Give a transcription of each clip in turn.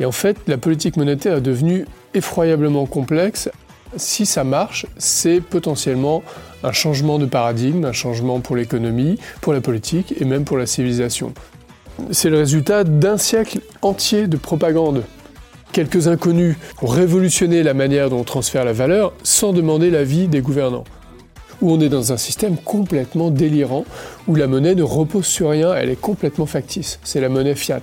Et en fait, la politique monétaire est devenue effroyablement complexe. Si ça marche, c'est potentiellement un changement de paradigme, un changement pour l'économie, pour la politique et même pour la civilisation. C'est le résultat d'un siècle entier de propagande. Quelques inconnus ont révolutionné la manière dont on transfère la valeur sans demander l'avis des gouvernants. Où on est dans un système complètement délirant, où la monnaie ne repose sur rien, elle est complètement factice. C'est la monnaie fiat.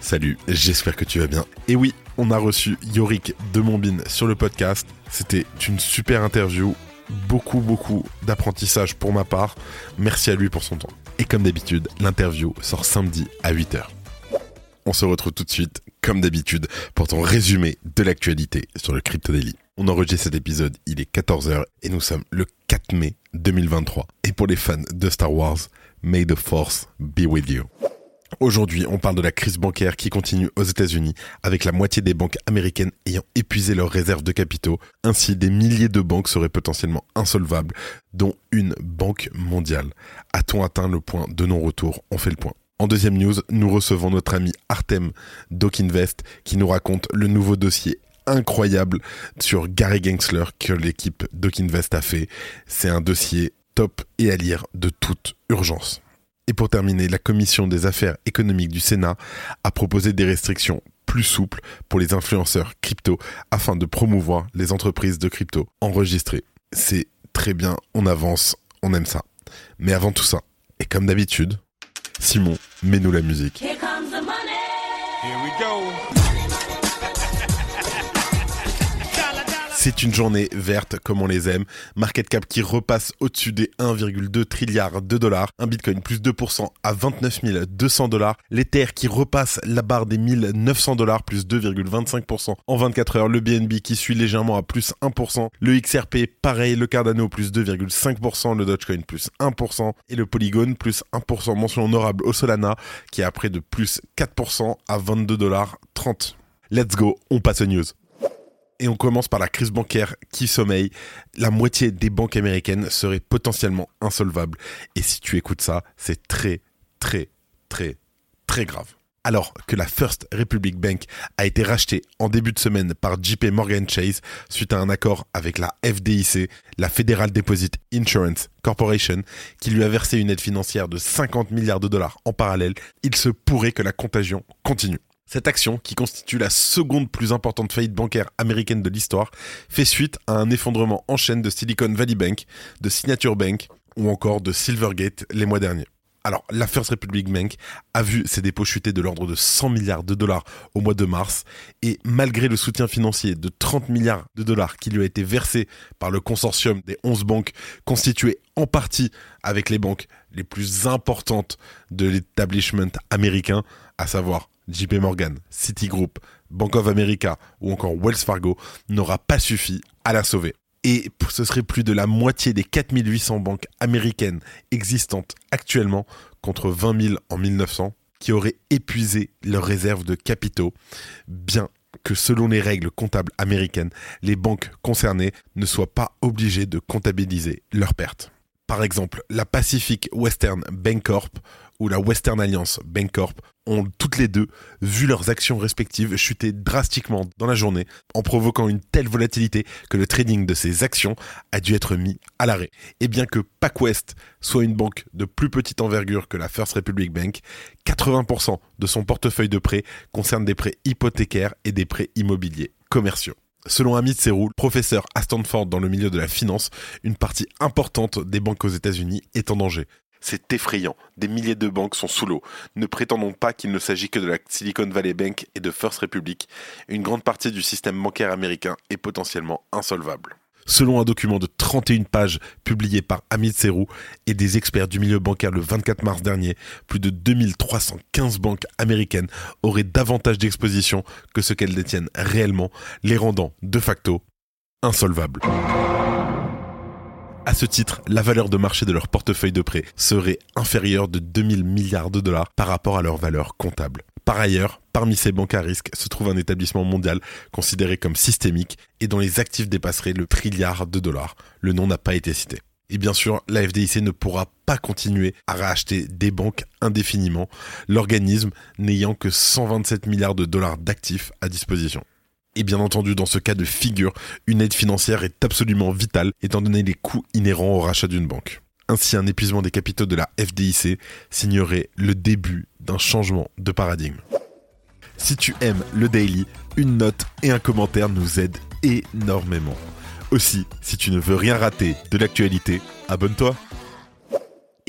Salut, j'espère que tu vas bien. Et oui, on a reçu Yorick de Mombin sur le podcast. C'était une super interview, beaucoup beaucoup d'apprentissage pour ma part. Merci à lui pour son temps. Et comme d'habitude, l'interview sort samedi à 8h. On se retrouve tout de suite, comme d'habitude, pour ton résumé de l'actualité sur le Crypto Daily. On enregistre cet épisode, il est 14h et nous sommes le 4 mai 2023. Et pour les fans de Star Wars, May the Force be with you. Aujourd'hui, on parle de la crise bancaire qui continue aux États-Unis, avec la moitié des banques américaines ayant épuisé leurs réserves de capitaux. Ainsi, des milliers de banques seraient potentiellement insolvables, dont une banque mondiale. A-t-on atteint le point de non-retour? On fait le point. En deuxième news, nous recevons notre ami Artem Dokinvest qui nous raconte le nouveau dossier incroyable sur Gary Gensler que l'équipe Dokinvest a fait. C'est un dossier top et à lire de toute urgence. Et pour terminer, la commission des affaires économiques du Sénat a proposé des restrictions plus souples pour les influenceurs crypto afin de promouvoir les entreprises de crypto enregistrées. C'est très bien, on avance, on aime ça. Mais avant tout ça, et comme d'habitude, Simon, mets-nous la musique. Here comes the money. Here we go. C'est une journée verte comme on les aime. Market cap qui repasse au-dessus des 1,2 trilliards de dollars. Un bitcoin plus 2% à 29 200 dollars. L'Ether qui repasse la barre des 1900 dollars plus 2,25% en 24 heures. Le BNB qui suit légèrement à plus 1%. Le XRP pareil. Le Cardano plus 2,5%. Le Dogecoin plus 1%. Et le Polygon plus 1%. Mention honorable au Solana qui est à près de plus 4% à 22 dollars 30. Let's go, on passe aux news. Et on commence par la crise bancaire qui sommeille. La moitié des banques américaines seraient potentiellement insolvables. Et si tu écoutes ça, c'est très, très, très, très grave. Alors que la First Republic Bank a été rachetée en début de semaine par JP Morgan Chase suite à un accord avec la FDIC, la Federal Deposit Insurance Corporation, qui lui a versé une aide financière de 50 milliards de dollars en parallèle, il se pourrait que la contagion continue. Cette action, qui constitue la seconde plus importante faillite bancaire américaine de l'histoire, fait suite à un effondrement en chaîne de Silicon Valley Bank, de Signature Bank ou encore de Silvergate les mois derniers. Alors, la First Republic Bank a vu ses dépôts chuter de l'ordre de 100 milliards de dollars au mois de mars, et malgré le soutien financier de 30 milliards de dollars qui lui a été versé par le consortium des 11 banques constituées en partie avec les banques les plus importantes de l'établissement américain, à savoir JP Morgan, Citigroup, Bank of America ou encore Wells Fargo n'aura pas suffi à la sauver. Et ce serait plus de la moitié des 4800 banques américaines existantes actuellement contre 20 000 en 1900 qui auraient épuisé leurs réserves de capitaux, bien que selon les règles comptables américaines, les banques concernées ne soient pas obligées de comptabiliser leurs pertes. Par exemple, la Pacific Western Bancorp ou la Western Alliance Bancorp ont toutes les deux vu leurs actions respectives chuter drastiquement dans la journée en provoquant une telle volatilité que le trading de ces actions a dû être mis à l'arrêt. Et bien que PacWest soit une banque de plus petite envergure que la First Republic Bank, 80% de son portefeuille de prêts concerne des prêts hypothécaires et des prêts immobiliers commerciaux. Selon Amit Serou, professeur à Stanford dans le milieu de la finance, une partie importante des banques aux États-Unis est en danger. C'est effrayant. Des milliers de banques sont sous l'eau. Ne prétendons pas qu'il ne s'agit que de la Silicon Valley Bank et de First Republic. Une grande partie du système bancaire américain est potentiellement insolvable. Selon un document de 31 pages publié par Amit Serou et des experts du milieu bancaire le 24 mars dernier, plus de 2315 banques américaines auraient davantage d'exposition que ce qu'elles détiennent réellement, les rendant de facto insolvables. À ce titre, la valeur de marché de leur portefeuille de prêt serait inférieure de 2000 milliards de dollars par rapport à leur valeur comptable. Par ailleurs, parmi ces banques à risque se trouve un établissement mondial considéré comme systémique et dont les actifs dépasseraient le trilliard de dollars. Le nom n'a pas été cité. Et bien sûr, la FDIC ne pourra pas continuer à racheter des banques indéfiniment, l'organisme n'ayant que 127 milliards de dollars d'actifs à disposition. Et bien entendu, dans ce cas de figure, une aide financière est absolument vitale étant donné les coûts inhérents au rachat d'une banque. Ainsi, un épuisement des capitaux de la FDIC signerait le début d'un changement de paradigme. Si tu aimes le daily, une note et un commentaire nous aident énormément. Aussi, si tu ne veux rien rater de l'actualité, abonne-toi.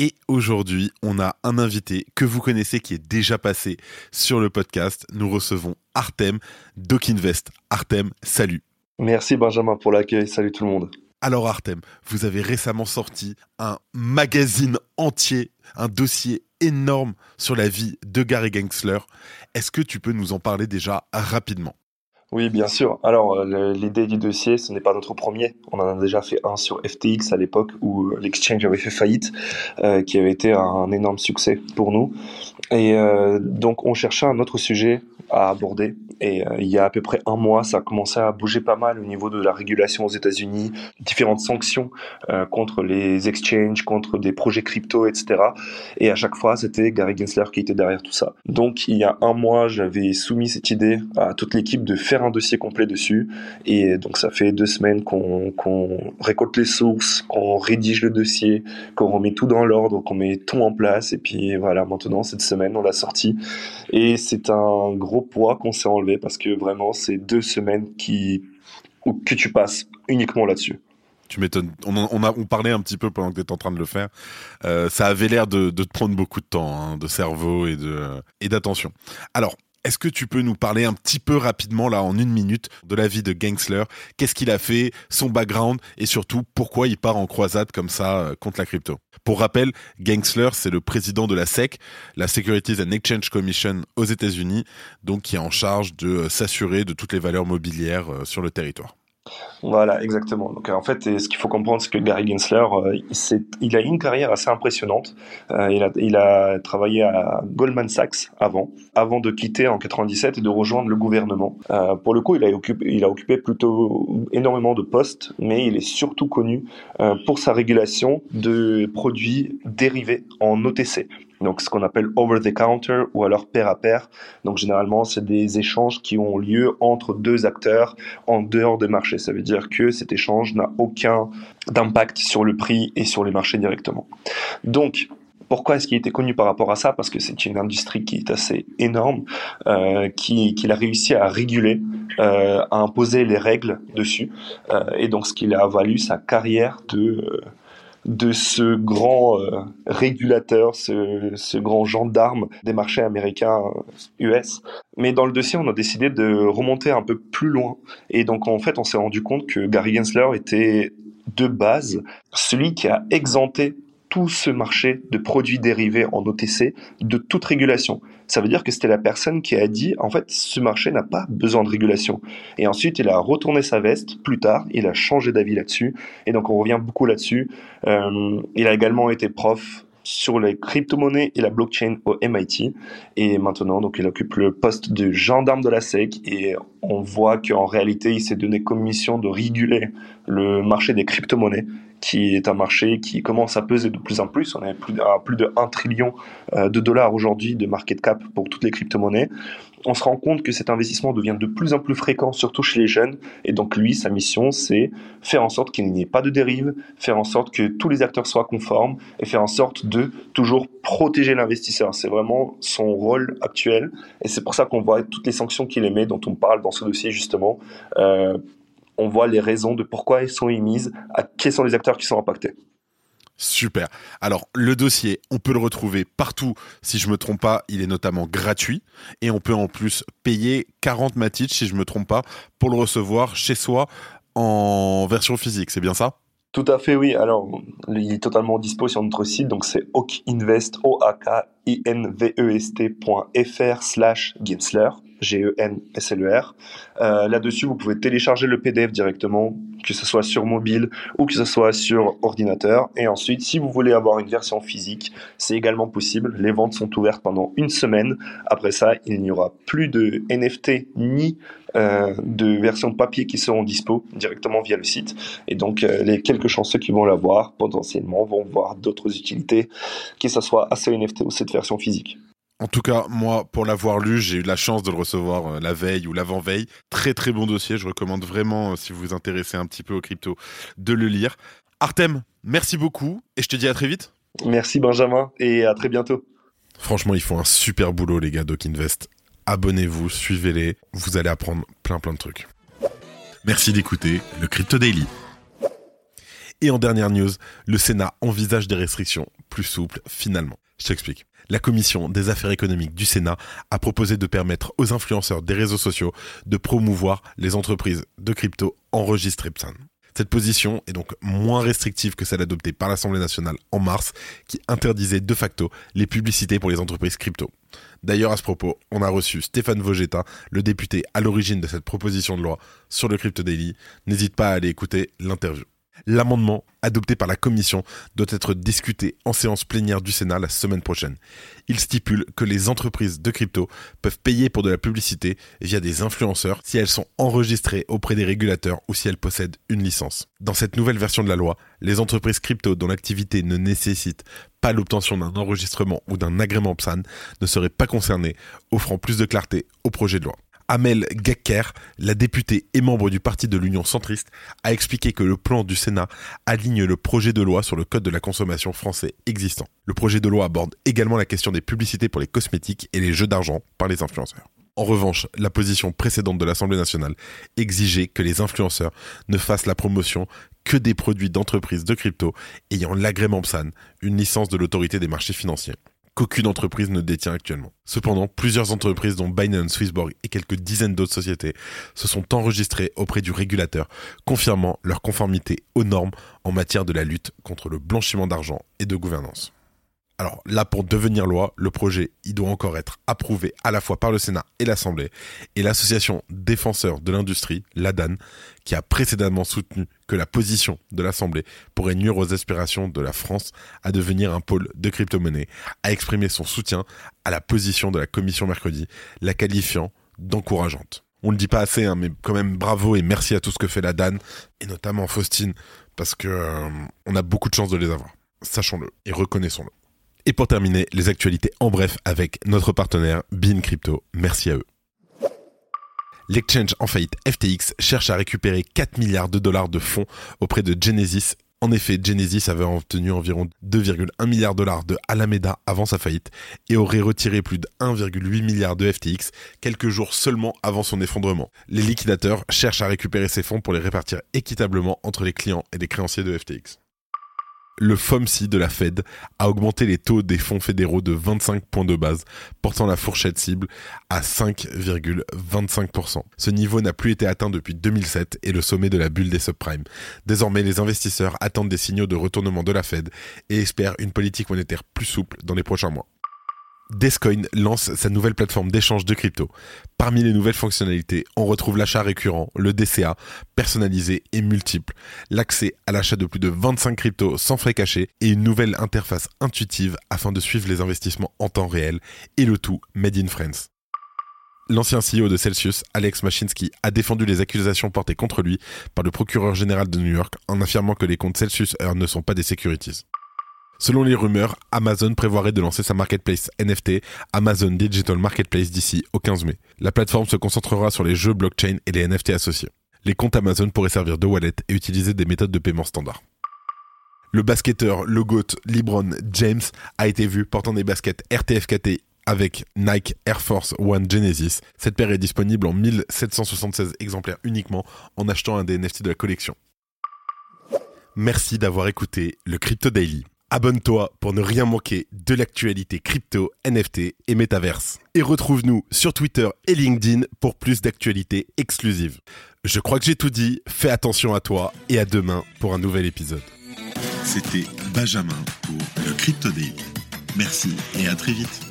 Et aujourd'hui, on a un invité que vous connaissez qui est déjà passé sur le podcast. Nous recevons Artem d'Okinvest. Artem, salut. Merci Benjamin pour l'accueil. Salut tout le monde. Alors Artem, vous avez récemment sorti un magazine entier, un dossier énorme sur la vie de Gary Gensler. Est-ce que tu peux nous en parler déjà rapidement? Oui, bien sûr. Alors, euh, l'idée du dossier, ce n'est pas notre premier. On en a déjà fait un sur FTX à l'époque où l'exchange avait fait faillite, euh, qui avait été un énorme succès pour nous. Et euh, donc, on cherchait un autre sujet à aborder. Et il y a à peu près un mois, ça a commencé à bouger pas mal au niveau de la régulation aux États-Unis, différentes sanctions contre les exchanges, contre des projets crypto, etc. Et à chaque fois, c'était Gary Gensler qui était derrière tout ça. Donc, il y a un mois, j'avais soumis cette idée à toute l'équipe de faire un dossier complet dessus. Et donc ça fait deux semaines qu'on récolte les sources, qu'on rédige le dossier, qu'on remet tout dans l'ordre, qu'on met tout en place. Et puis voilà, maintenant cette semaine on l'a sorti. Et c'est un gros poids qu'on s'est enlevé parce que vraiment c'est deux semaines qui que tu passes uniquement là-dessus. Tu m'étonnes. On, on, on parlait un petit peu pendant que tu étais en train de le faire. Euh, ça avait l'air de, de, te prendre beaucoup de temps, hein, de cerveau et de et d'attention. Alors, est-ce que tu peux nous parler un petit peu rapidement, là, en une minute, de la vie de Gangsler Qu'est-ce qu'il a fait, son background et surtout pourquoi il part en croisade comme ça euh, contre la crypto? Pour rappel, Gangsler, c'est le président de la SEC, la Securities and Exchange Commission aux États-Unis, donc qui est en charge de euh, s'assurer de toutes les valeurs mobilières euh, sur le territoire. Voilà, exactement. Donc en fait, ce qu'il faut comprendre, c'est que Gary Gensler, euh, il, a une carrière assez impressionnante. Euh, il, a, il, a, travaillé à Goldman Sachs avant, avant de quitter en 97 et de rejoindre le gouvernement. Euh, pour le coup, il a occupé plutôt énormément de postes, mais il est surtout connu pour sa régulation de produits dérivés en OTC donc ce qu'on appelle over the counter ou alors pair à pair. Donc généralement, c'est des échanges qui ont lieu entre deux acteurs en dehors des marchés. Ça veut dire que cet échange n'a aucun impact sur le prix et sur les marchés directement. Donc pourquoi est-ce qu'il était connu par rapport à ça? Parce que c'est une industrie qui est assez énorme, euh, qu'il qui a réussi à réguler, euh, à imposer les règles dessus, euh, et donc ce qui a valu sa carrière de euh, de ce grand euh, régulateur, ce, grand gendarme des marchés américains US. Euh, Mais dans le dossier, on a décidé de remonter un peu plus loin. Et donc, en fait, on s'est rendu compte que Gary Gensler était de base celui qui a exempté tout ce marché de produits dérivés en OTC de toute régulation. Ça veut dire que c'était la personne qui a dit, en fait, ce marché n'a pas besoin de régulation. Et ensuite, il a retourné sa veste plus tard, il a changé d'avis là-dessus. Et donc, on revient beaucoup là-dessus. Euh, il a également été prof sur les crypto-monnaies et la blockchain au MIT. Et maintenant, donc, il occupe le poste de gendarme de la SEC. Et on voit qu'en réalité, il s'est donné comme mission de réguler le marché des crypto-monnaies qui est un marché qui commence à peser de plus en plus. On est plus à plus de 1 trillion euh, de dollars aujourd'hui de market cap pour toutes les crypto-monnaies. On se rend compte que cet investissement devient de plus en plus fréquent, surtout chez les jeunes. Et donc lui, sa mission, c'est faire en sorte qu'il n'y ait pas de dérive, faire en sorte que tous les acteurs soient conformes et faire en sorte de toujours protéger l'investisseur. C'est vraiment son rôle actuel. Et c'est pour ça qu'on voit toutes les sanctions qu'il émet, dont on parle dans ce dossier justement, euh, on voit les raisons de pourquoi elles sont émises, à quels sont les acteurs qui sont impactés. Super. Alors le dossier, on peut le retrouver partout. Si je me trompe pas, il est notamment gratuit et on peut en plus payer 40 matits si je me trompe pas pour le recevoir chez soi en version physique, c'est bien ça? Tout à fait, oui. Alors, il est totalement dispo sur notre site, donc c'est oakinvest, o e s t.fr slash Gensler. G-E-N-S-L-E-R. Euh, là-dessus, vous pouvez télécharger le PDF directement, que ce soit sur mobile ou que ce soit sur ordinateur. Et ensuite, si vous voulez avoir une version physique, c'est également possible. Les ventes sont ouvertes pendant une semaine. Après ça, il n'y aura plus de NFT ni euh, de versions papier qui seront dispo directement via le site. Et donc, euh, les quelques chanceux qui vont l'avoir, potentiellement, vont voir d'autres utilités, que ce soit à NFT ou cette version physique. En tout cas, moi, pour l'avoir lu, j'ai eu la chance de le recevoir euh, la veille ou l'avant-veille. Très très bon dossier. Je recommande vraiment, euh, si vous vous intéressez un petit peu aux crypto, de le lire. Artem, merci beaucoup et je te dis à très vite. Merci Benjamin et à très bientôt. Franchement, ils font un super boulot les gars d'Okinvest. Abonnez-vous, suivez-les, vous allez apprendre plein plein de trucs. Merci d'écouter le Crypto Daily. Et en dernière news, le Sénat envisage des restrictions plus souples finalement. Je t'explique la commission des affaires économiques du Sénat a proposé de permettre aux influenceurs des réseaux sociaux de promouvoir les entreprises de crypto enregistrées. Cette position est donc moins restrictive que celle adoptée par l'Assemblée nationale en mars, qui interdisait de facto les publicités pour les entreprises crypto. D'ailleurs, à ce propos, on a reçu Stéphane Vogetta, le député à l'origine de cette proposition de loi sur le Crypto Daily. N'hésite pas à aller écouter l'interview. L'amendement adopté par la Commission doit être discuté en séance plénière du Sénat la semaine prochaine. Il stipule que les entreprises de crypto peuvent payer pour de la publicité via des influenceurs si elles sont enregistrées auprès des régulateurs ou si elles possèdent une licence. Dans cette nouvelle version de la loi, les entreprises crypto dont l'activité ne nécessite pas l'obtention d'un enregistrement ou d'un agrément PSAN ne seraient pas concernées, offrant plus de clarté au projet de loi. Amel Gekker, la députée et membre du parti de l'Union centriste, a expliqué que le plan du Sénat aligne le projet de loi sur le code de la consommation français existant. Le projet de loi aborde également la question des publicités pour les cosmétiques et les jeux d'argent par les influenceurs. En revanche, la position précédente de l'Assemblée nationale exigeait que les influenceurs ne fassent la promotion que des produits d'entreprises de crypto ayant l'agrément PSAN, une licence de l'autorité des marchés financiers qu'aucune entreprise ne détient actuellement. Cependant, plusieurs entreprises dont Binance, Swissborg et quelques dizaines d'autres sociétés se sont enregistrées auprès du régulateur, confirmant leur conformité aux normes en matière de la lutte contre le blanchiment d'argent et de gouvernance. Alors là, pour devenir loi, le projet, il doit encore être approuvé à la fois par le Sénat et l'Assemblée. Et l'association défenseur de l'industrie, l'ADAN, qui a précédemment soutenu que la position de l'Assemblée pourrait nuire aux aspirations de la France à devenir un pôle de crypto-monnaie, a exprimé son soutien à la position de la Commission mercredi, la qualifiant d'encourageante. On le dit pas assez, hein, mais quand même bravo et merci à tout ce que fait la DAN, et notamment Faustine, parce que euh, on a beaucoup de chance de les avoir. Sachons-le et reconnaissons-le. Et pour terminer, les actualités en bref avec notre partenaire Bean Crypto. Merci à eux. L'exchange en faillite FTX cherche à récupérer 4 milliards de dollars de fonds auprès de Genesis. En effet, Genesis avait obtenu environ 2,1 milliards de dollars de Alameda avant sa faillite et aurait retiré plus de 1,8 milliard de FTX quelques jours seulement avant son effondrement. Les liquidateurs cherchent à récupérer ces fonds pour les répartir équitablement entre les clients et les créanciers de FTX le FOMC de la Fed a augmenté les taux des fonds fédéraux de 25 points de base, portant la fourchette cible à 5,25%. Ce niveau n'a plus été atteint depuis 2007 et le sommet de la bulle des subprimes. Désormais, les investisseurs attendent des signaux de retournement de la Fed et espèrent une politique monétaire plus souple dans les prochains mois. Descoin lance sa nouvelle plateforme d'échange de crypto. Parmi les nouvelles fonctionnalités, on retrouve l'achat récurrent, le DCA, personnalisé et multiple, l'accès à l'achat de plus de 25 cryptos sans frais cachés et une nouvelle interface intuitive afin de suivre les investissements en temps réel et le tout made in France. L'ancien CEO de Celsius, Alex Mashinsky, a défendu les accusations portées contre lui par le procureur général de New York en affirmant que les comptes Celsius Earn ne sont pas des securities. Selon les rumeurs, Amazon prévoirait de lancer sa marketplace NFT Amazon Digital Marketplace d'ici au 15 mai. La plateforme se concentrera sur les jeux blockchain et les NFT associés. Les comptes Amazon pourraient servir de wallet et utiliser des méthodes de paiement standard. Le basketteur, le GOAT James a été vu portant des baskets RTFKT avec Nike Air Force One Genesis. Cette paire est disponible en 1776 exemplaires uniquement en achetant un des NFT de la collection. Merci d'avoir écouté le Crypto Daily. Abonne-toi pour ne rien manquer de l'actualité crypto, NFT et métaverse. Et retrouve-nous sur Twitter et LinkedIn pour plus d'actualités exclusives. Je crois que j'ai tout dit, fais attention à toi et à demain pour un nouvel épisode. C'était Benjamin pour le Crypto. Merci et à très vite.